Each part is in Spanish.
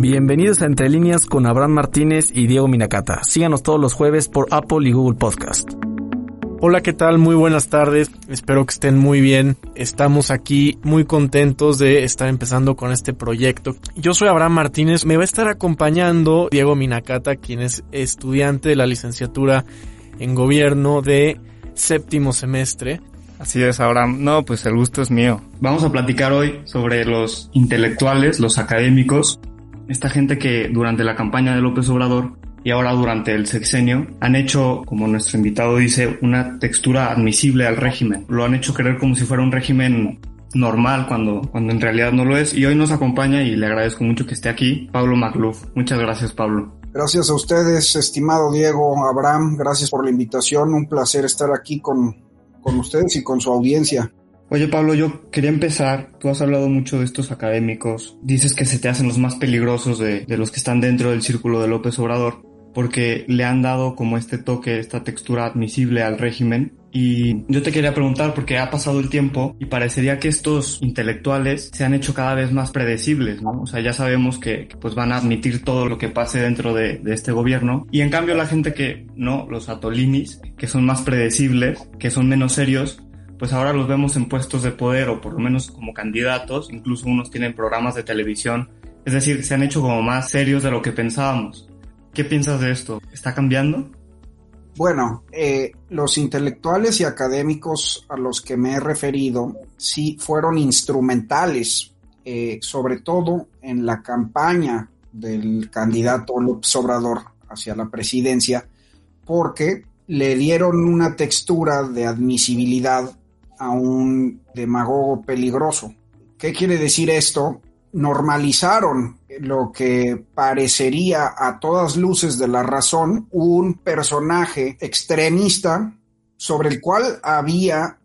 Bienvenidos a Entre Líneas con Abraham Martínez y Diego Minacata. Síganos todos los jueves por Apple y Google Podcast. Hola, ¿qué tal? Muy buenas tardes. Espero que estén muy bien. Estamos aquí muy contentos de estar empezando con este proyecto. Yo soy Abraham Martínez. Me va a estar acompañando Diego Minacata, quien es estudiante de la licenciatura en gobierno de séptimo semestre. Así es, Abraham. No, pues el gusto es mío. Vamos a platicar hoy sobre los intelectuales, los académicos, esta gente que durante la campaña de López Obrador y ahora durante el sexenio han hecho, como nuestro invitado dice, una textura admisible al régimen. Lo han hecho creer como si fuera un régimen normal cuando, cuando en realidad no lo es. Y hoy nos acompaña y le agradezco mucho que esté aquí Pablo Macluf. Muchas gracias, Pablo. Gracias a ustedes, estimado Diego, Abraham, gracias por la invitación. Un placer estar aquí con, con ustedes y con su audiencia. Oye Pablo, yo quería empezar, tú has hablado mucho de estos académicos, dices que se te hacen los más peligrosos de, los que están dentro del círculo de López Obrador, porque le han dado como este toque, esta textura admisible al régimen. Y yo te quería preguntar, porque ha pasado el tiempo y parecería que estos intelectuales se han hecho cada vez más predecibles, ¿no? O sea, ya sabemos que, que pues van a admitir todo lo que pase dentro de, de este gobierno. Y en cambio la gente que no, los atolinis, que son más predecibles, que son menos serios, pues ahora los vemos en puestos de poder o por lo menos como candidatos, incluso unos tienen programas de televisión, es decir, se han hecho como más serios de lo que pensábamos. ¿Qué piensas de esto? ¿Está cambiando? Bueno, eh, los intelectuales y académicos a los que me he referido sí fueron instrumentales, eh, sobre todo en la campaña del candidato López Obrador hacia la presidencia, porque le dieron una textura de admisibilidad a un demagogo peligroso. ¿Qué quiere decir esto? Normalizaron lo que parecería a todas luces de la razón un personaje extremista sobre el cual había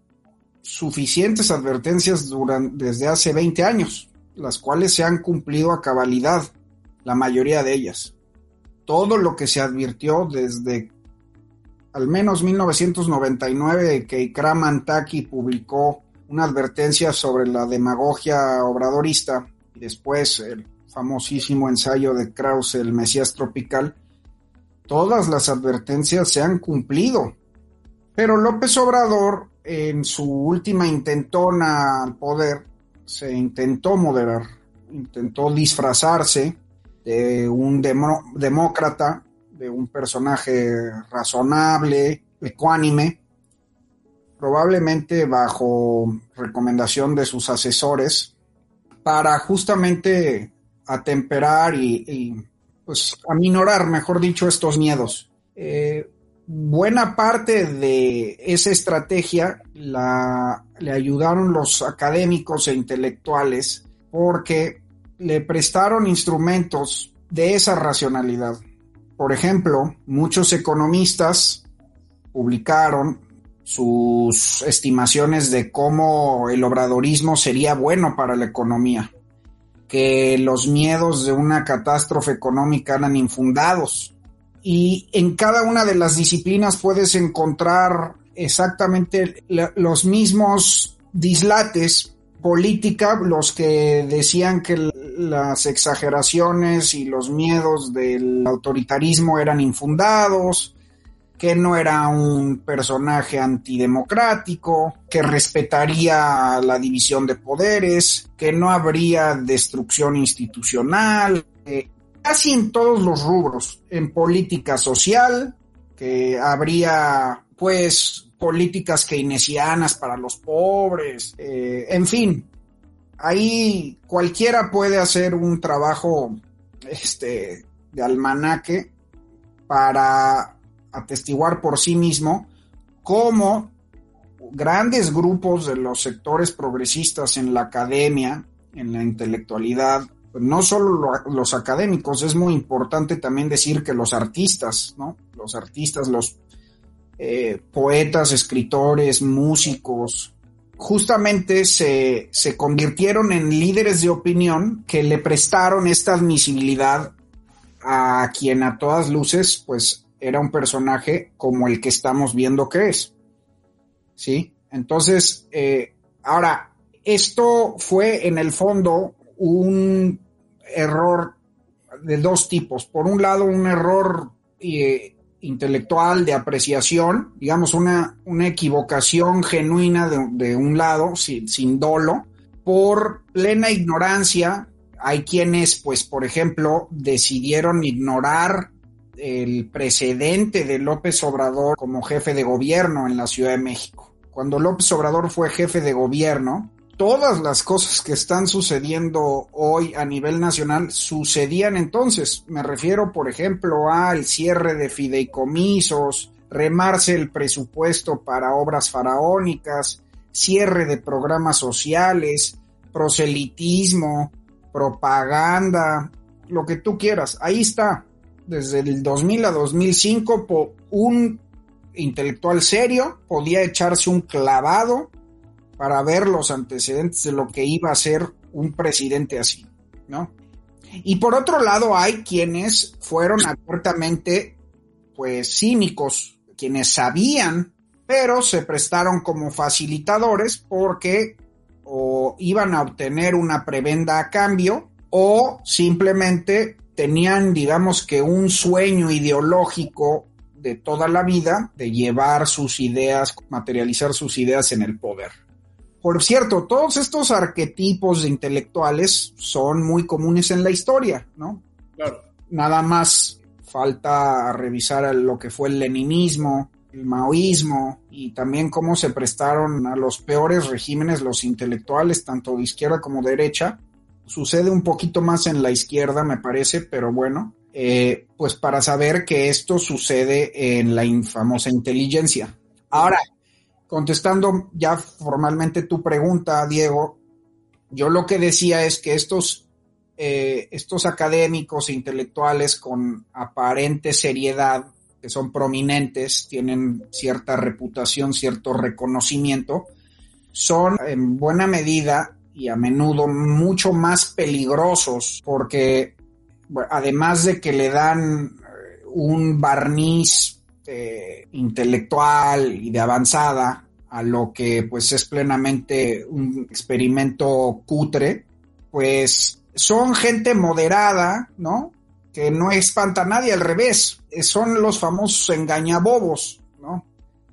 suficientes advertencias desde hace 20 años, las cuales se han cumplido a cabalidad, la mayoría de ellas. Todo lo que se advirtió desde al menos 1999 que Ikram Antaki publicó una advertencia sobre la demagogia obradorista y después el famosísimo ensayo de Krause, El Mesías Tropical, todas las advertencias se han cumplido. Pero López Obrador, en su última intentona al poder, se intentó moderar, intentó disfrazarse de un demócrata de un personaje razonable, ecuánime, probablemente bajo recomendación de sus asesores, para justamente atemperar y, pues aminorar, mejor dicho, estos miedos. Eh, buena parte de esa estrategia la, le ayudaron los académicos e intelectuales porque le prestaron instrumentos de esa racionalidad. Por ejemplo, muchos economistas publicaron sus estimaciones de cómo el obradorismo sería bueno para la economía, que los miedos de una catástrofe económica eran infundados. Y en cada una de las disciplinas puedes encontrar exactamente los mismos dislates política, los que decían que las exageraciones y los miedos del autoritarismo eran infundados, que no era un personaje antidemocrático, que respetaría la división de poderes, que no habría destrucción institucional, eh, casi en todos los rubros, en política social, que habría pues políticas keynesianas para los pobres, eh, en fin, ahí cualquiera puede hacer un trabajo este, de almanaque para atestiguar por sí mismo cómo grandes grupos de los sectores progresistas en la academia, en la intelectualidad, no solo los académicos, es muy importante también decir que los artistas, ¿no? Los artistas, los eh, poetas, escritores, músicos, justamente se, se convirtieron en líderes de opinión que le prestaron esta admisibilidad a quien a todas luces, pues era un personaje como el que estamos viendo que es. ¿Sí? Entonces, eh, ahora, esto fue en el fondo un error de dos tipos. Por un lado, un error eh, intelectual de apreciación, digamos, una, una equivocación genuina de, un lado, sin, sin dolo, por plena ignorancia. Hay quienes, pues, por ejemplo, decidieron ignorar el precedente de López Obrador como jefe de gobierno en la Ciudad de México. Cuando López Obrador fue jefe de gobierno, todas las cosas que están sucediendo hoy a nivel nacional sucedían entonces. Me refiero, por ejemplo, al cierre de fideicomisos, remarse el presupuesto para obras faraónicas, cierre de programas sociales, proselitismo, propaganda, lo que tú quieras. Ahí está. Desde el 2000 a 2005, un intelectual serio podía echarse un clavado para ver los antecedentes de lo que iba a ser un presidente así, ¿no? Y por otro lado hay quienes fueron abiertamente, pues, cínicos, quienes sabían, pero se prestaron como facilitadores porque o iban a obtener una prebenda a cambio o simplemente tenían, digamos que, un sueño ideológico de toda la vida de llevar sus ideas, materializar sus ideas en el poder. Por cierto, todos estos arquetipos de intelectuales son muy comunes en la historia, ¿no? Claro. Nada más falta revisar lo que fue el leninismo, el maoísmo y también cómo se prestaron a los peores regímenes los intelectuales, tanto de izquierda como de derecha. Sucede un poquito más en la izquierda, me parece, pero bueno, eh, pues para saber que esto sucede en la infamosa inteligencia. Ahora, contestando ya formalmente tu pregunta, Diego, yo lo que decía es que estos, eh, estos académicos e intelectuales con aparente seriedad, que son prominentes, tienen cierta reputación, cierto reconocimiento, son en buena medida y a menudo mucho más peligrosos porque además de que le dan eh, un barniz eh, intelectual y de avanzada a lo que pues es plenamente un experimento cutre, pues son gente moderada, ¿no? Que no espanta a nadie, al revés, son los famosos engañabobos, ¿no?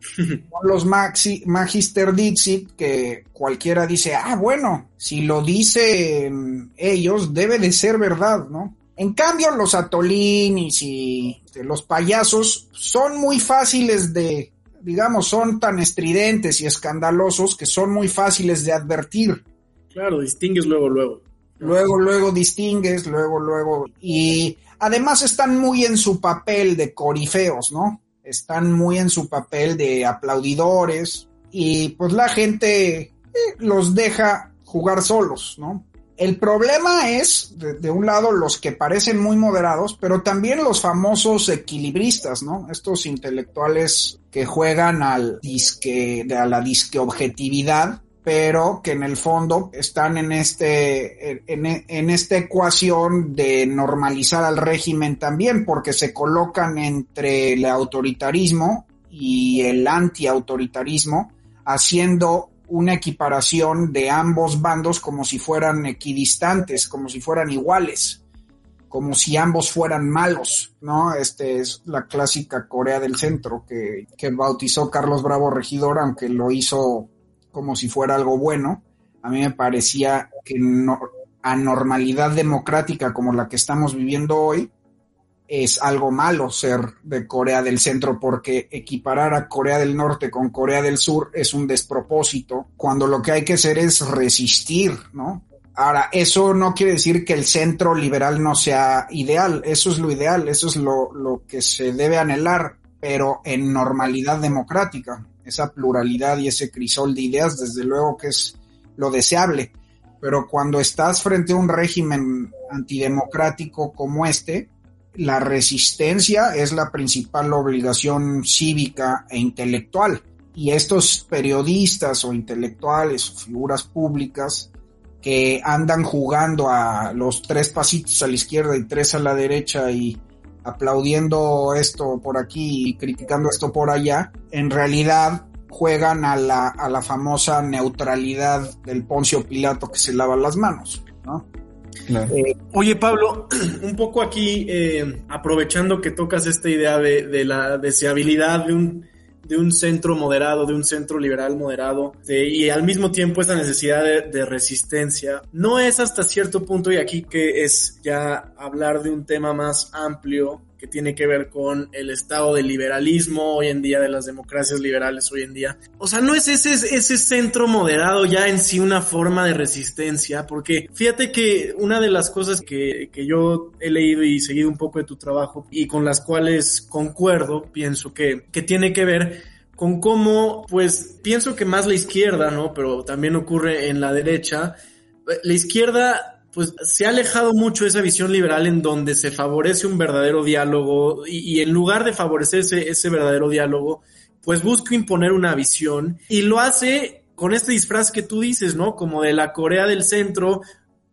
son los maxi, Magister Dixit que cualquiera dice, ah, bueno, si lo dicen ellos, debe de ser verdad, ¿no? En cambio, los atolinis y este, los payasos son muy fáciles de, digamos, son tan estridentes y escandalosos que son muy fáciles de advertir. Claro, distingues luego, luego. Luego, luego distingues, luego, luego. Y además están muy en su papel de corifeos, ¿no? Están muy en su papel de aplaudidores y pues la gente eh, los deja jugar solos, ¿no? El problema es, de, un lado, los que parecen muy moderados, pero también los famosos equilibristas, ¿no? Estos intelectuales que juegan al disque, a la disque objetividad, pero que en el fondo están en este, en, en, esta ecuación de normalizar al régimen también, porque se colocan entre el autoritarismo y el antiautoritarismo, haciendo una equiparación de ambos bandos como si fueran equidistantes, como si fueran iguales, como si ambos fueran malos, ¿no? Este es la clásica Corea del Centro que, que bautizó Carlos Bravo Regidor, aunque lo hizo como si fuera algo bueno. A mí me parecía que no, anormalidad democrática como la que estamos viviendo hoy es algo malo ser de Corea del Centro porque equiparar a Corea del Norte con Corea del Sur es un despropósito cuando lo que hay que hacer es resistir, ¿no? Ahora, eso no quiere decir que el centro liberal no sea ideal, eso es lo ideal, eso es lo, lo que se debe anhelar, pero en normalidad democrática, esa pluralidad y ese crisol de ideas, desde luego que es lo deseable, pero cuando estás frente a un régimen antidemocrático como este, la resistencia es la principal obligación cívica e intelectual. Y estos periodistas o intelectuales o figuras públicas que andan jugando a los tres pasitos a la izquierda y tres a la derecha y aplaudiendo esto por aquí y criticando esto por allá, en realidad juegan a la, a la famosa neutralidad del Poncio Pilato que se lava las manos, ¿no? Eh, Oye, Pablo, un poco aquí, eh, aprovechando que tocas esta idea de, la deseabilidad de un, de un centro moderado, de un centro liberal moderado, y al mismo tiempo esta necesidad de, resistencia, no es hasta cierto punto, y aquí que es ya hablar de un tema más amplio, que tiene que ver con el estado del liberalismo hoy en día, de las democracias liberales hoy en día. O sea, no es ese, ese centro moderado ya en sí una forma de resistencia, porque fíjate que una de las cosas que, que yo he leído y seguido un poco de tu trabajo y con las cuales concuerdo, pienso que, que tiene que ver con cómo, pues pienso que más la izquierda, ¿no? Pero también ocurre en la derecha. La izquierda pues se ha alejado mucho esa visión liberal en donde se favorece un verdadero diálogo y, en lugar de favorecer ese, verdadero diálogo, pues busca imponer una visión y lo hace con este disfraz que tú dices, ¿no? Como de la Corea del Centro,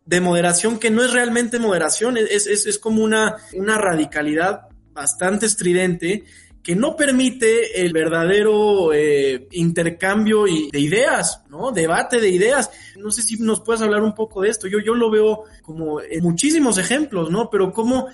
de moderación que no es realmente moderación, es, es, es como una, una radicalidad bastante estridente que no permite el verdadero eh, intercambio de ideas, ¿no? Debate de ideas. No sé si nos puedes hablar un poco de esto. Yo, yo lo veo como en muchísimos ejemplos, ¿no? Pero como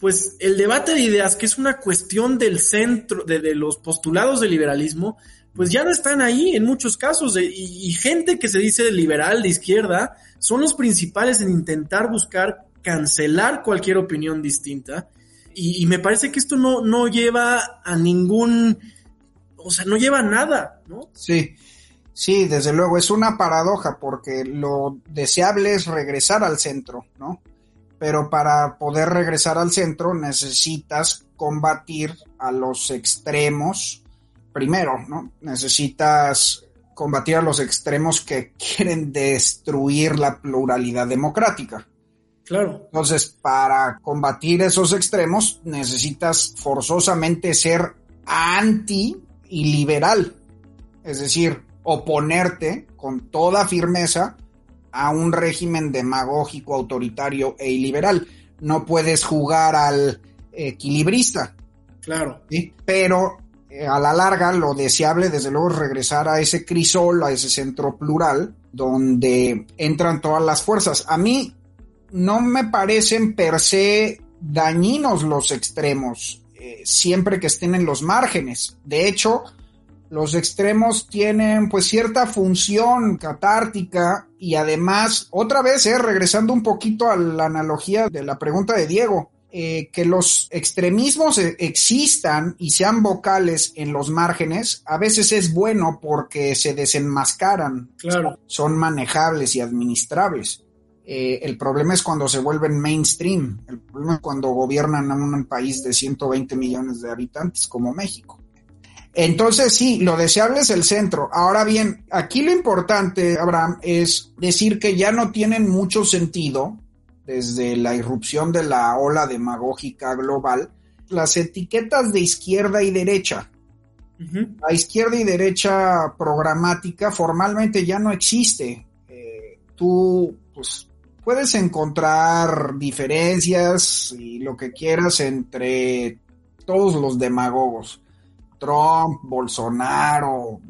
pues el debate de ideas, que es una cuestión del centro, de, los postulados del liberalismo, pues ya no están ahí en muchos casos. y, y, gente que se dice liberal de izquierda son los principales en intentar buscar cancelar cualquier opinión distinta y, me parece que esto no, no lleva a ningún, o sea, no lleva a nada, ¿no? Sí, sí, desde luego, es una paradoja porque lo deseable es regresar al centro, ¿no? Pero para poder regresar al centro necesitas combatir a los extremos primero, ¿no? Necesitas combatir a los extremos que quieren destruir la pluralidad democrática. Claro. Entonces, para combatir esos extremos, necesitas forzosamente ser anti y liberal. Es decir, oponerte con toda firmeza a un régimen demagógico, autoritario e iliberal. No puedes jugar al equilibrista. Claro. Pero eh, a la larga, lo deseable, desde luego, es regresar a ese crisol, a ese centro plural, donde entran todas las fuerzas. A mí, no me parecen per se dañinos los extremos, eh, siempre que estén en los márgenes. De hecho, los extremos tienen pues cierta función catártica y además, otra vez, eh, regresando un poquito a la analogía de la pregunta de Diego, eh, que los extremismos existan y sean vocales en los márgenes, a veces es bueno porque se desenmascaran, claro. son manejables y administrables. Eh, el problema es cuando se vuelven mainstream. El problema es cuando gobiernan a un país de 120 millones de habitantes como México. Entonces sí, lo deseable es el centro. Ahora bien, aquí lo importante, Abraham, es decir que ya no tienen mucho sentido desde la irrupción de la ola demagógica global las etiquetas de izquierda y derecha. La izquierda y derecha programática formalmente ya no existe. Eh, tú, pues, puedes encontrar diferencias y lo que quieras entre todos los demagogos. Trump, Bolsonaro,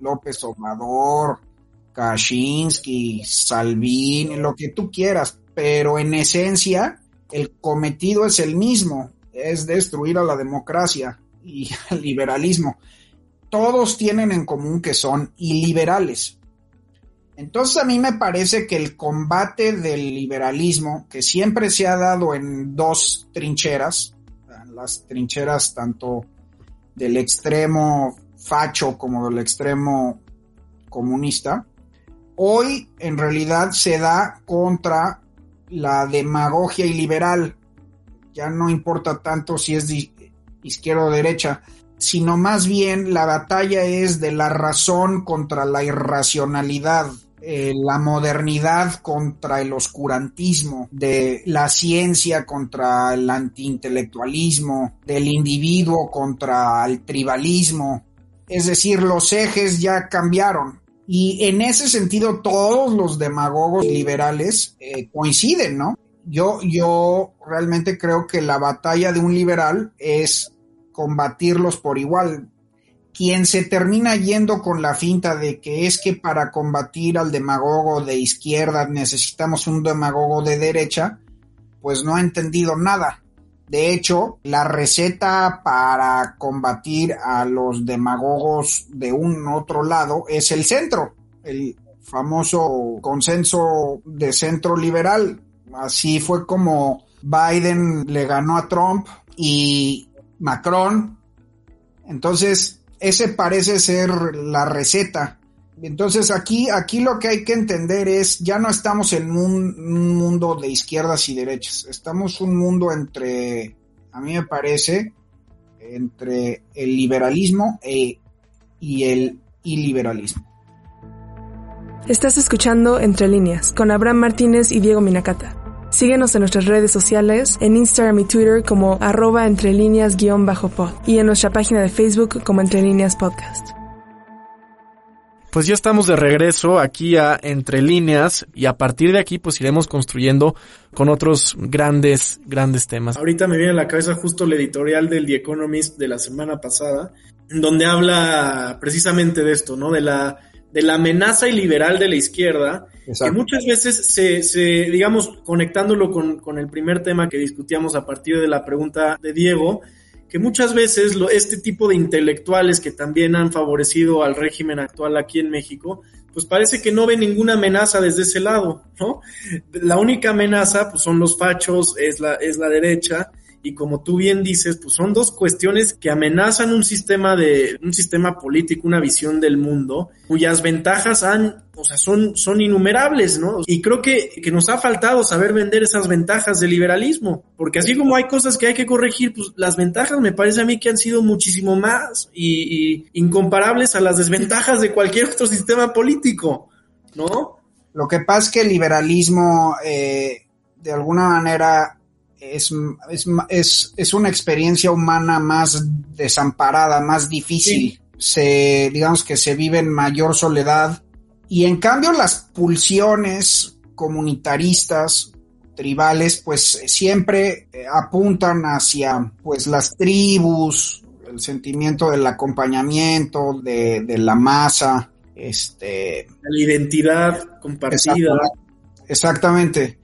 López Obrador, Kaczynski, Salvini, lo que tú quieras, pero en esencia el cometido es el mismo, es destruir a la democracia y al liberalismo. Todos tienen en común que son iliberales. Entonces a mí me parece que el combate del liberalismo, que siempre se ha dado en dos trincheras, las trincheras tanto del extremo facho como del extremo comunista, hoy en realidad se da contra la demagogia iliberal. Ya no importa tanto si es izquierda o derecha, sino más bien la batalla es de la razón contra la irracionalidad eh, la modernidad contra el oscurantismo, de la ciencia contra el antiintelectualismo, del individuo contra el tribalismo. Es decir, los ejes ya cambiaron. Y en ese sentido todos los demagogos liberales eh, coinciden, ¿no? Yo, yo realmente creo que la batalla de un liberal es combatirlos por igual, quien se termina yendo con la finta de que es que para combatir al demagogo de izquierda necesitamos un demagogo de derecha, pues no ha entendido nada. De hecho, la receta para combatir a los demagogos de un otro lado es el centro, el famoso consenso de centro liberal. Así fue como Biden le ganó a Trump y Macron. Entonces, ese parece ser la receta. Entonces aquí, aquí lo que hay que entender es, ya no estamos en un, mundo de izquierdas y derechas, estamos un mundo entre, a mí me parece, entre el liberalismo e, y el iliberalismo. Estás escuchando Entre líneas con Abraham Martínez y Diego Minacata. Síguenos en nuestras redes sociales, en Instagram y Twitter como arroba entre líneas-pod y en nuestra página de Facebook como Entre líneas podcast. Pues ya estamos de regreso aquí a Entre líneas y a partir de aquí pues iremos construyendo con otros grandes, grandes temas. Ahorita me viene a la cabeza justo el editorial del The Economist de la semana pasada, donde habla precisamente de esto, ¿no? De la de la amenaza iliberal de la izquierda, que muchas veces se, se digamos, conectándolo con, con, el primer tema que discutíamos a partir de la pregunta de Diego, que muchas veces lo, este tipo de intelectuales que también han favorecido al régimen actual aquí en México, pues parece que no ve ninguna amenaza desde ese lado, ¿no? La única amenaza, pues son los fachos, es la, es la derecha, y como tú bien dices, pues son dos cuestiones que amenazan un sistema de, un sistema político, una visión del mundo, cuyas ventajas han, o sea, son, son innumerables, ¿no? Y creo que, que nos ha faltado saber vender esas ventajas del liberalismo, porque así como hay cosas que hay que corregir, pues las ventajas me parece a mí que han sido muchísimo más y, incomparables a las desventajas de cualquier otro sistema político, ¿no? Lo que pasa es que el liberalismo, eh, de alguna manera, es, es, es, una experiencia humana más desamparada, más difícil. Se, digamos que se vive en mayor soledad. Y en cambio las pulsiones comunitaristas, tribales, pues siempre eh, apuntan hacia pues las tribus, el sentimiento del acompañamiento, de, de la masa, este... La identidad compartida. exactamente.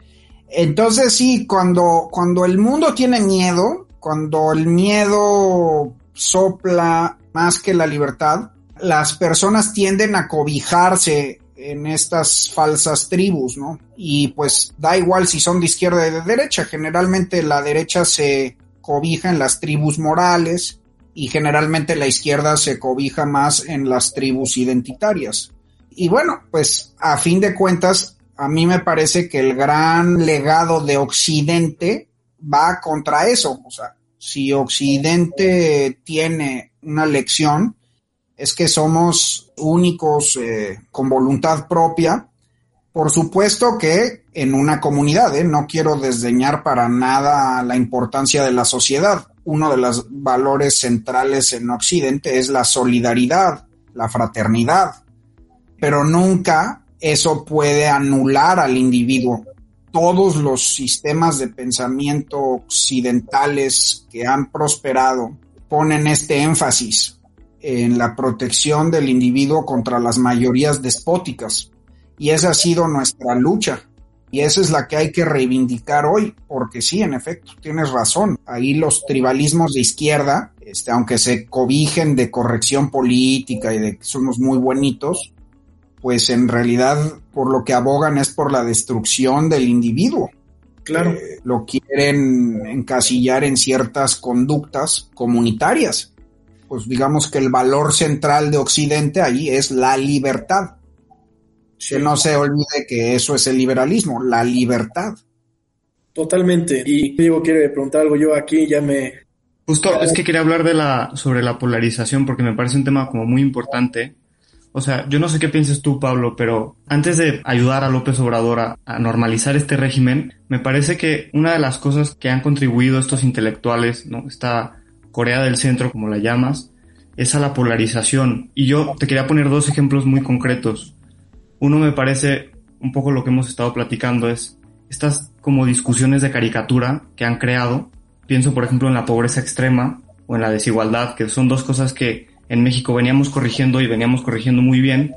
Entonces sí, cuando, cuando el mundo tiene miedo, cuando el miedo sopla más que la libertad, las personas tienden a cobijarse en estas falsas tribus, ¿no? Y pues da igual si son de izquierda o de derecha, generalmente la derecha se cobija en las tribus morales y generalmente la izquierda se cobija más en las tribus identitarias. Y bueno, pues a fin de cuentas a mí me parece que el gran legado de Occidente va contra eso. O sea, si Occidente tiene una lección, es que somos únicos eh, con voluntad propia. Por supuesto que en una comunidad, ¿eh? no quiero desdeñar para nada la importancia de la sociedad. Uno de los valores centrales en Occidente es la solidaridad, la fraternidad, pero nunca eso puede anular al individuo. Todos los sistemas de pensamiento occidentales que han prosperado ponen este énfasis en la protección del individuo contra las mayorías despóticas. Y esa ha sido nuestra lucha. Y esa es la que hay que reivindicar hoy, porque sí, en efecto, tienes razón. Ahí los tribalismos de izquierda, este, aunque se cobijen de corrección política y de que somos muy bonitos, pues en realidad por lo que abogan es por la destrucción del individuo. Claro. Eh, lo quieren encasillar en ciertas conductas comunitarias. Pues digamos que el valor central de Occidente ahí es la libertad. Que no se olvide que eso es el liberalismo, la libertad. Totalmente. Y Diego quiere preguntar algo yo aquí, ya me... Justo, es que quería hablar de la, sobre la polarización porque me parece un tema como muy importante o sea, yo no sé qué piensas tú, Pablo, pero antes de ayudar a López Obrador a, normalizar este régimen, me parece que una de las cosas que han contribuido estos intelectuales, ¿no? Esta Corea del Centro, como la llamas, es a la polarización. Y yo te quería poner dos ejemplos muy concretos. Uno me parece un poco lo que hemos estado platicando, es estas como discusiones de caricatura que han creado. Pienso, por ejemplo, en la pobreza extrema o en la desigualdad, que son dos cosas que en México veníamos corrigiendo y veníamos corrigiendo muy bien.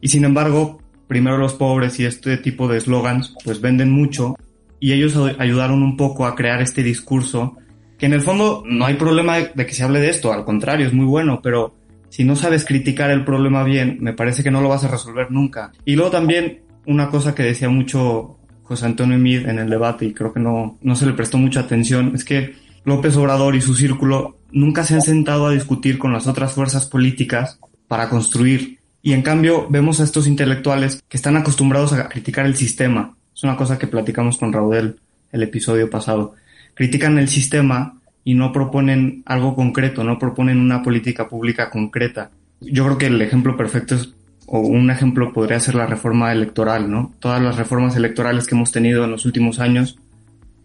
Y sin embargo, primero los pobres y este tipo de eslogans pues venden mucho y ellos ayudaron un poco a crear este discurso que en el fondo no hay problema de, que se hable de esto, al contrario, es muy bueno, pero si no sabes criticar el problema bien, me parece que no lo vas a resolver nunca. Y luego también una cosa que decía mucho José Antonio Mid en el debate y creo que no, no se le prestó mucha atención, es que López Obrador y su círculo nunca se han sentado a discutir con las otras fuerzas políticas para construir. Y en cambio vemos a estos intelectuales que están acostumbrados a criticar el sistema. Es una cosa que platicamos con Raudel el episodio pasado. Critican el sistema y no proponen algo concreto, no proponen una política pública concreta. Yo creo que el ejemplo perfecto es, o un ejemplo podría ser la reforma electoral, ¿no? Todas las reformas electorales que hemos tenido en los últimos años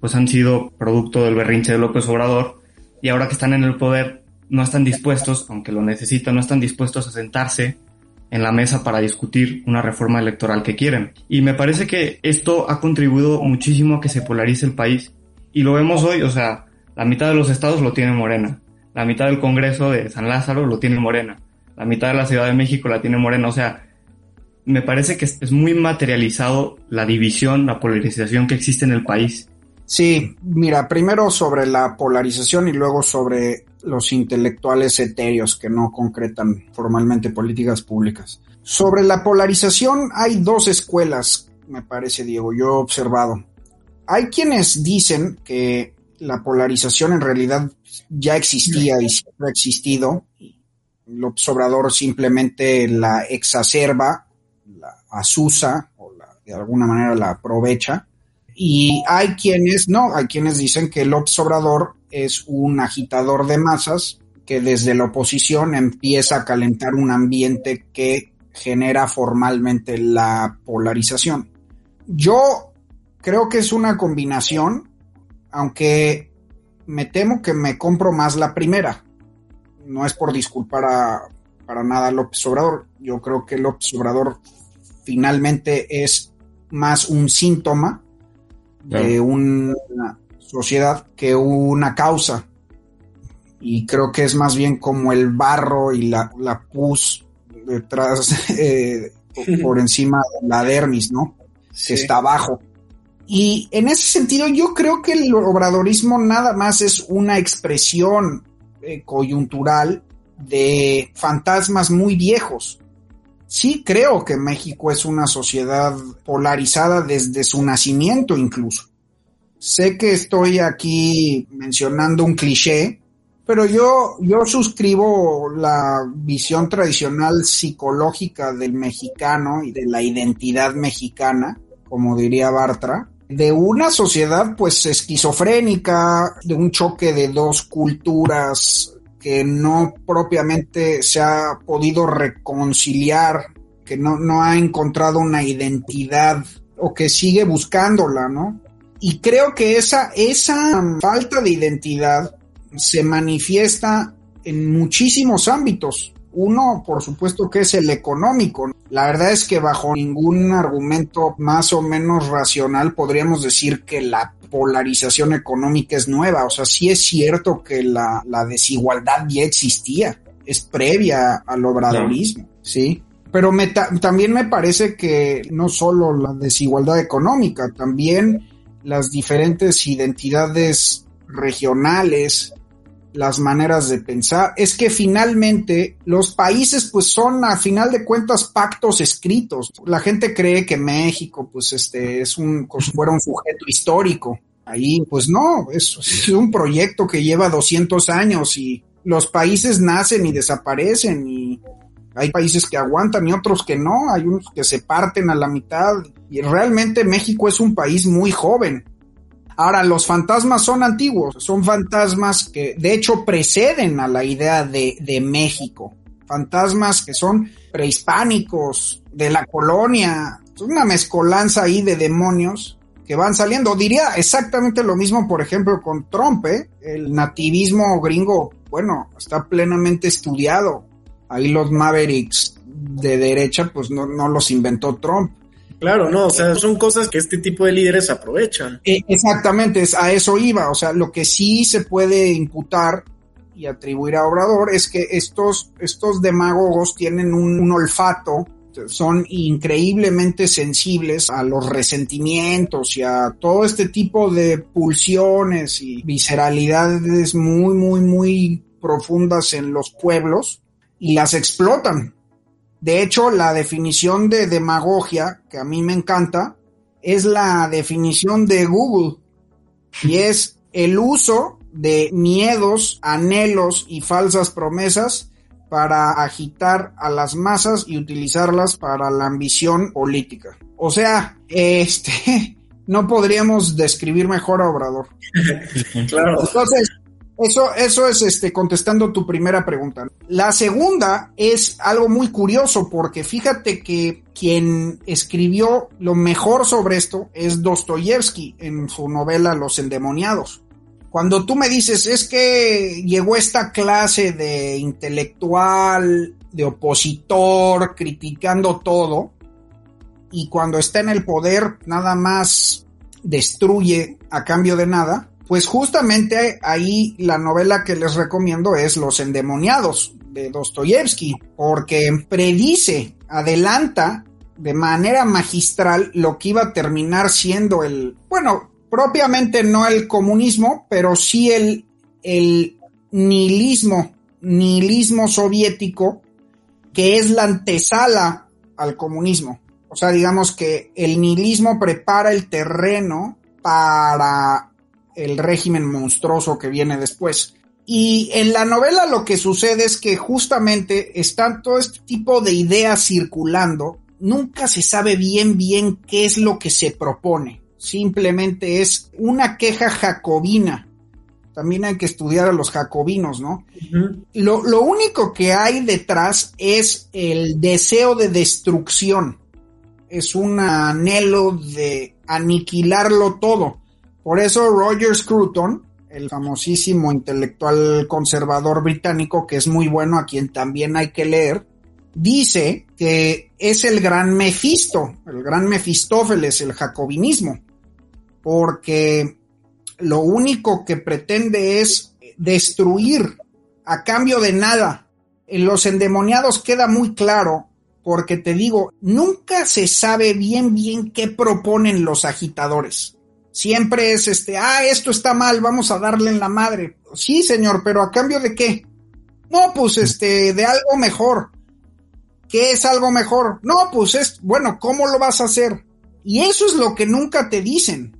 pues han sido producto del berrinche de López Obrador y ahora que están en el poder no están dispuestos, aunque lo necesitan, no están dispuestos a sentarse en la mesa para discutir una reforma electoral que quieren. Y me parece que esto ha contribuido muchísimo a que se polarice el país. Y lo vemos hoy, o sea, la mitad de los estados lo tiene Morena, la mitad del Congreso de San Lázaro lo tiene Morena, la mitad de la Ciudad de México la tiene Morena, o sea, me parece que es muy materializado la división, la polarización que existe en el país. Sí, mira, primero sobre la polarización y luego sobre los intelectuales etéreos que no concretan formalmente políticas públicas. Sobre la polarización hay dos escuelas, me parece, Diego, yo he observado. Hay quienes dicen que la polarización en realidad ya existía y siempre ha existido. López Obrador simplemente la exacerba, la asusa o de alguna manera la aprovecha y hay quienes no, hay quienes dicen que López Obrador es un agitador de masas que desde la oposición empieza a calentar un ambiente que genera formalmente la polarización. Yo creo que es una combinación, aunque me temo que me compro más la primera. No es por disculpar a, para nada a López Obrador. Yo creo que López Obrador finalmente es más un síntoma de una sociedad que una causa. Y creo que es más bien como el barro y la, la pus detrás, eh, por encima de la dermis, ¿no? Que está abajo. Y en ese sentido, yo creo que el obradorismo nada más es una expresión eh, coyuntural de fantasmas muy viejos. Sí creo que México es una sociedad polarizada desde su nacimiento incluso. Sé que estoy aquí mencionando un cliché, pero yo, yo suscribo la visión tradicional psicológica del mexicano y de la identidad mexicana, como diría Bartra, de una sociedad pues esquizofrénica, de un choque de dos culturas que no propiamente se ha podido reconciliar, que no, no ha encontrado una identidad o que sigue buscándola, ¿no? Y creo que esa, esa falta de identidad se manifiesta en muchísimos ámbitos. Uno, por supuesto, que es el económico. La verdad es que bajo ningún argumento más o menos racional podríamos decir que la polarización económica es nueva. O sea, sí es cierto que la, desigualdad ya existía, es previa al obradorismo, ¿sí? Pero también me parece que no solo la desigualdad económica, también las diferentes identidades regionales, las maneras de pensar, es que finalmente los países pues son a final de cuentas pactos escritos. La gente cree que México pues este es un, si fuera un sujeto histórico. Ahí pues no, es, es un proyecto que lleva 200 años y los países nacen y desaparecen y hay países que aguantan y otros que no, hay unos que se parten a la mitad y realmente México es un país muy joven Ahora, los fantasmas son antiguos, son fantasmas que de hecho preceden a la idea de, de México. Fantasmas que son prehispánicos, de la colonia, es una mezcolanza ahí de demonios que van saliendo. Diría exactamente lo mismo, por ejemplo, con Trump, ¿eh? el nativismo gringo, bueno, está plenamente estudiado. Ahí los Mavericks de derecha, pues no, no los inventó Trump. Claro, no, o sea, son cosas que este tipo de líderes aprovechan. Eh, exactamente, a eso iba. O sea, lo que sí se puede imputar y atribuir a Obrador es que estos, estos demagogos tienen un, olfato son increíblemente sensibles a los resentimientos y a todo este tipo de pulsiones y visceralidades muy, muy, muy profundas en los pueblos y las explotan. De hecho, la definición de demagogia, que a mí me encanta, es la definición de Google y es el uso de miedos, anhelos y falsas promesas para agitar a las masas y utilizarlas para la ambición política. O sea, este, no podríamos describir mejor a Obrador. claro. Entonces, eso, eso es este, contestando tu primera pregunta. La segunda es algo muy curioso porque fíjate que quien escribió lo mejor sobre esto es Dostoyevsky en su novela Los endemoniados. Cuando tú me dices, es que llegó esta clase de intelectual, de opositor, criticando todo, y cuando está en el poder nada más destruye a cambio de nada, pues justamente ahí la novela que les recomiendo es Los endemoniados de Dostoyevsky, porque predice, adelanta de manera magistral lo que iba a terminar siendo el, bueno, propiamente no el comunismo, pero sí el, el nihilismo, nihilismo soviético, que es la antesala al comunismo. O sea, digamos que el nihilismo prepara el terreno para el régimen monstruoso que viene después. Y en la novela lo que sucede es que justamente están todo este tipo de ideas circulando. Nunca se sabe bien bien qué es lo que se propone simplemente es una queja jacobina. También hay que estudiar a los jacobinos, ¿no? lo, lo único que hay detrás es el deseo de destrucción. Es un anhelo de aniquilarlo todo. Por eso Roger Scruton, el famosísimo intelectual conservador británico, que es muy bueno, a quien también hay que leer, dice que es el gran Mefisto, el gran Mefistófeles, el jacobinismo porque lo único que pretende es destruir a cambio de nada. En los endemoniados queda muy claro, porque te digo, nunca se sabe bien bien qué proponen los agitadores. Siempre es este, ah, esto está mal, vamos a darle en la madre. Sí, señor, pero a cambio de qué? No, pues este, de algo mejor. ¿Qué es algo mejor? No, pues es, bueno, ¿cómo lo vas a hacer? Y eso es lo que nunca te dicen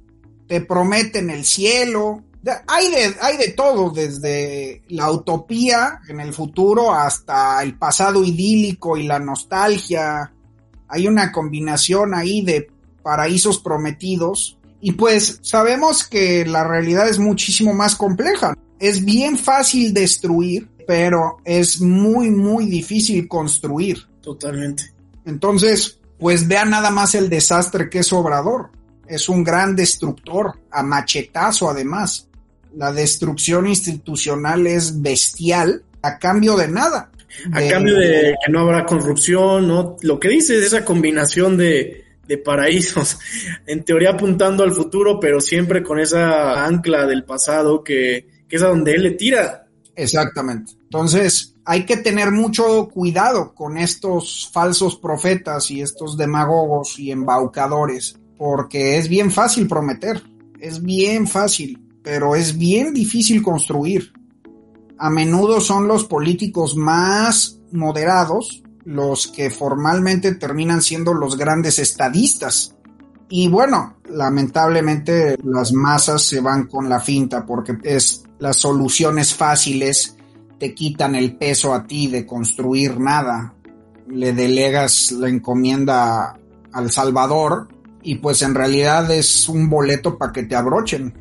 te prometen el cielo. Hay de, hay de todo, desde la utopía en el futuro hasta el pasado idílico y la nostalgia. Hay una combinación ahí de paraísos prometidos. Y pues sabemos que la realidad es muchísimo más compleja. Es bien fácil destruir, pero es muy, muy difícil construir. Totalmente. Entonces, pues vea nada más el desastre que es Obrador es un gran destructor, a machetazo además. La destrucción institucional es bestial a cambio de nada. A cambio de que no habrá corrupción, ¿no? Lo que dice es esa combinación de, de paraísos, en teoría apuntando al futuro, pero siempre con esa ancla del pasado que, que es a donde él le tira. Exactamente. Entonces, hay que tener mucho cuidado con estos falsos profetas y estos demagogos y embaucadores porque es bien fácil prometer, es bien fácil, pero es bien difícil construir. A menudo son los políticos más moderados los que formalmente terminan siendo los grandes estadistas. Y bueno, lamentablemente las masas se van con la finta porque es las soluciones fáciles te quitan el peso a ti de construir nada. Le delegas la encomienda al Salvador y pues en realidad es un boleto para que te abrochen.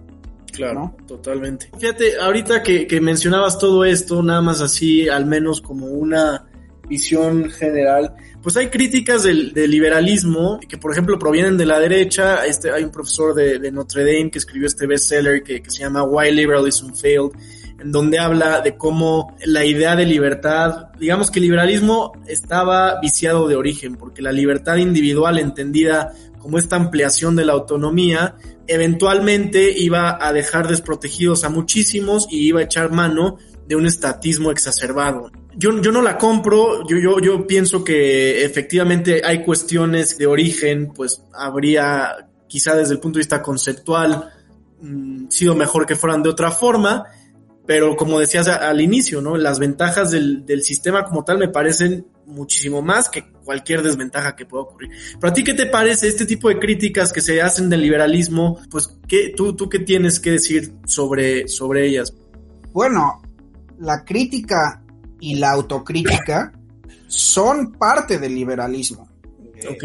Claro, totalmente. Fíjate, ahorita que, mencionabas todo esto, nada más así, al menos como una visión general, pues hay críticas del, liberalismo que, por ejemplo, provienen de la derecha. Este, hay un profesor de, Notre Dame que escribió este bestseller que, que se llama Why Liberalism Failed, en donde habla de cómo la idea de libertad, digamos que liberalismo estaba viciado de origen, porque la libertad individual entendida como esta ampliación de la autonomía, eventualmente iba a dejar desprotegidos a muchísimos y iba a echar mano de un estatismo exacerbado. Yo, yo no la compro, yo, yo, yo pienso que efectivamente hay cuestiones de origen, pues habría quizá desde el punto de vista conceptual mm, sido mejor que fueran de otra forma, pero como decías al inicio, ¿no? Las ventajas del, del sistema como tal me parecen muchísimo más que cualquier desventaja que pueda ocurrir. Pero a ti, ¿qué te parece este tipo de críticas que se hacen del liberalismo? Pues, ¿qué, tú, ¿tú qué tienes que decir sobre, sobre ellas? Bueno, la crítica y la autocrítica son parte del liberalismo.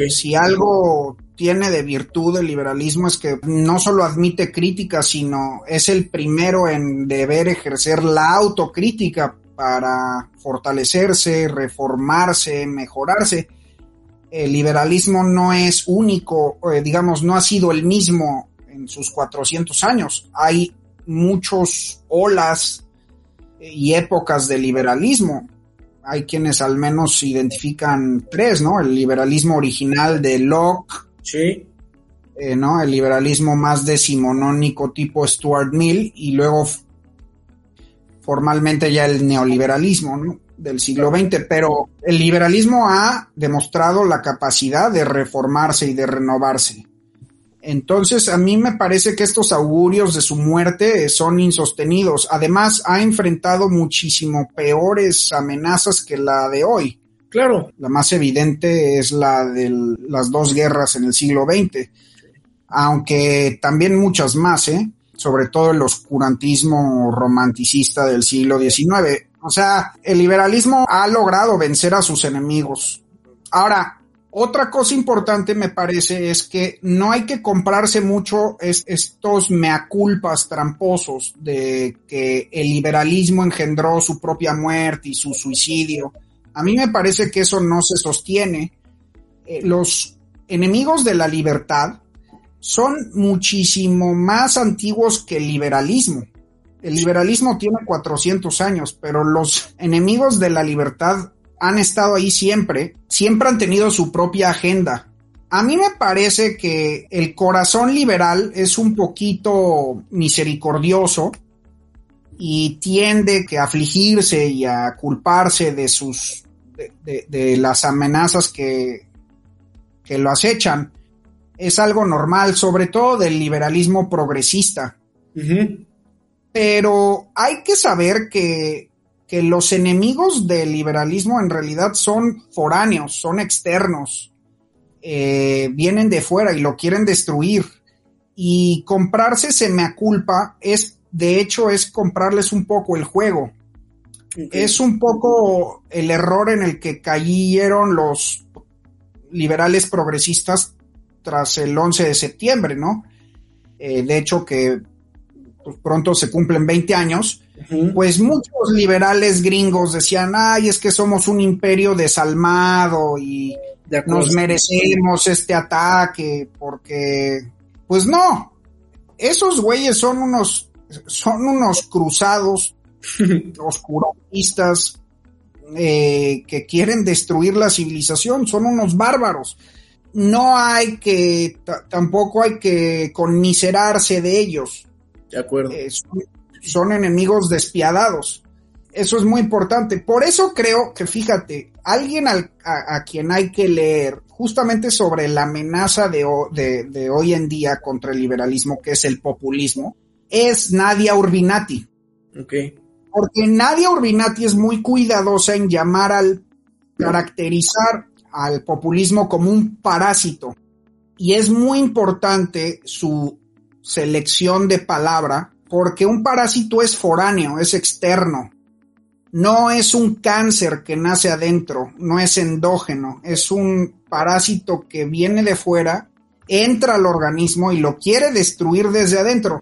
Si algo tiene de virtud el liberalismo es que no solo admite crítica, sino es el primero en deber ejercer la autocrítica para fortalecerse, reformarse, mejorarse. El liberalismo no es único, eh, digamos, no ha sido el mismo en sus 400 años. Hay muchos olas y épocas de liberalismo. Hay quienes al menos identifican tres, ¿no? El liberalismo original de Locke. Sí. Eh, ¿no? El liberalismo más decimonónico tipo Stuart Mill y luego formalmente ya el neoliberalismo del siglo XX, pero el liberalismo ha demostrado la capacidad de reformarse y de renovarse. Entonces, a mí me parece que estos augurios de su muerte son insostenidos. Además, ha enfrentado muchísimo peores amenazas que la de hoy. Claro. La más evidente es la de las dos guerras en el siglo XX, aunque también muchas más, ¿eh? sobre todo el oscurantismo romanticista del siglo XIX. O sea, el liberalismo ha logrado vencer a sus enemigos. Ahora, otra cosa importante me parece es que no hay que comprarse mucho estos meaculpas tramposos de que el liberalismo engendró su propia muerte y su suicidio. A mí me parece que eso no se sostiene. Eh, los enemigos de la libertad son muchísimo más antiguos que el liberalismo. El liberalismo tiene 400 años, pero los enemigos de la libertad han estado ahí siempre, siempre han tenido su propia agenda. A mí me parece que el corazón liberal es un poquito misericordioso y tiende que a afligirse y a culparse de sus de, las amenazas que, que lo acechan es algo normal, sobre todo del liberalismo progresista. Pero hay que saber que, que, los enemigos del liberalismo en realidad son foráneos, son externos, eh, vienen de fuera y lo quieren destruir. Y comprarse se me culpa es, de hecho, es comprarles un poco el juego. Es un poco el error en el que cayeron los liberales progresistas tras el 11 de septiembre, ¿no? Eh, de hecho que pues, pronto se cumplen 20 años, pues muchos liberales gringos decían, ay, es que somos un imperio desalmado y nos merecemos este ataque, porque, pues no, esos güeyes son unos, son unos cruzados oscurantistas eh, que quieren destruir la civilización, son unos bárbaros no hay que, tampoco hay que conmiserarse de ellos. De acuerdo. Eh, son, enemigos despiadados. Eso es muy importante. Por eso creo que, fíjate, alguien a, quien hay que leer justamente sobre la amenaza de, de, hoy en día contra el liberalismo, que es el populismo, es Nadia Urbinati. Porque Nadia Urbinati es muy cuidadosa en llamar al caracterizar al populismo como un parásito. Y es muy importante su selección de palabra porque un parásito es foráneo, es externo. No es un cáncer que nace adentro, no es endógeno, es un parásito que viene de fuera, entra al organismo y lo quiere destruir desde adentro.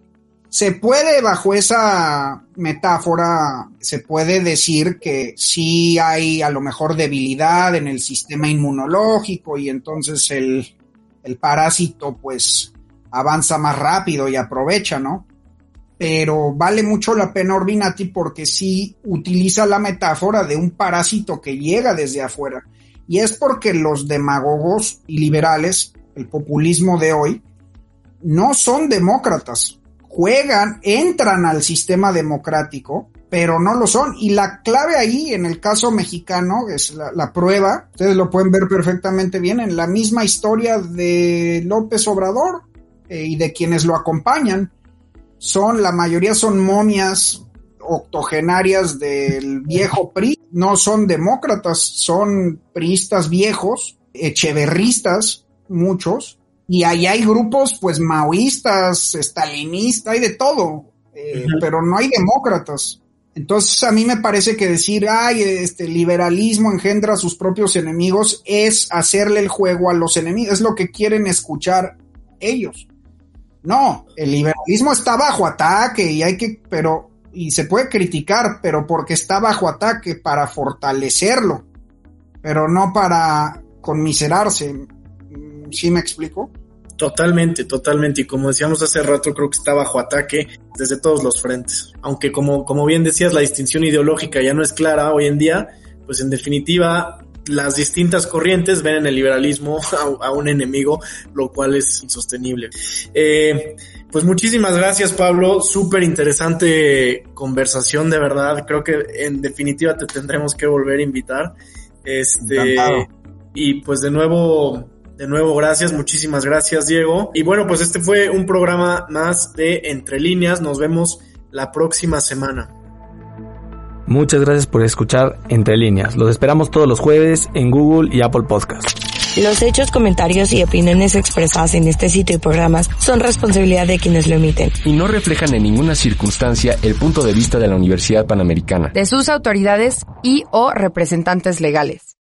Se puede, bajo esa metáfora, se puede decir que sí hay a lo mejor debilidad en el sistema inmunológico y entonces el, el parásito pues avanza más rápido y aprovecha, ¿no? Pero vale mucho la pena Orbinati porque sí utiliza la metáfora de un parásito que llega desde afuera. Y es porque los demagogos y liberales, el populismo de hoy, no son demócratas, juegan, entran al sistema democrático pero no lo son. Y la clave ahí, en el caso mexicano, es la, prueba, ustedes lo pueden ver perfectamente bien, en la misma historia de López Obrador eh, y de quienes lo acompañan. Son, la mayoría son momias octogenarias del viejo PRI, no son demócratas, son priistas viejos, echeverristas, muchos, y ahí hay grupos pues maoístas, estalinistas, hay de todo, eh, pero no hay demócratas. Entonces a mí me parece que decir, ay, este liberalismo engendra a sus propios enemigos es hacerle el juego a los enemigos, es lo que quieren escuchar ellos. No, el liberalismo está bajo ataque y hay que, pero, y se puede criticar, pero porque está bajo ataque para fortalecerlo, pero no para conmiserarse. ¿Sí me explico? Totalmente, totalmente. Y como decíamos hace rato, creo que está bajo ataque desde todos los frentes. Aunque como, como bien decías, la distinción ideológica ya no es clara hoy en día, pues en definitiva las distintas corrientes ven en el liberalismo a, un enemigo, lo cual es insostenible. Eh, pues muchísimas gracias Pablo, súper interesante conversación de verdad, creo que en definitiva te tendremos que volver a invitar. Este, y pues de nuevo, de nuevo, gracias, muchísimas gracias, Diego. Y bueno, pues este fue un programa más de Entre Líneas. Nos vemos la próxima semana. Muchas gracias por escuchar Entre Líneas. Los esperamos todos los jueves en Google y Apple Podcast. Los hechos, comentarios y opiniones expresadas en este sitio y programas son responsabilidad de quienes lo emiten. Y no reflejan en ninguna circunstancia el punto de vista de la Universidad Panamericana, de sus autoridades y o representantes legales.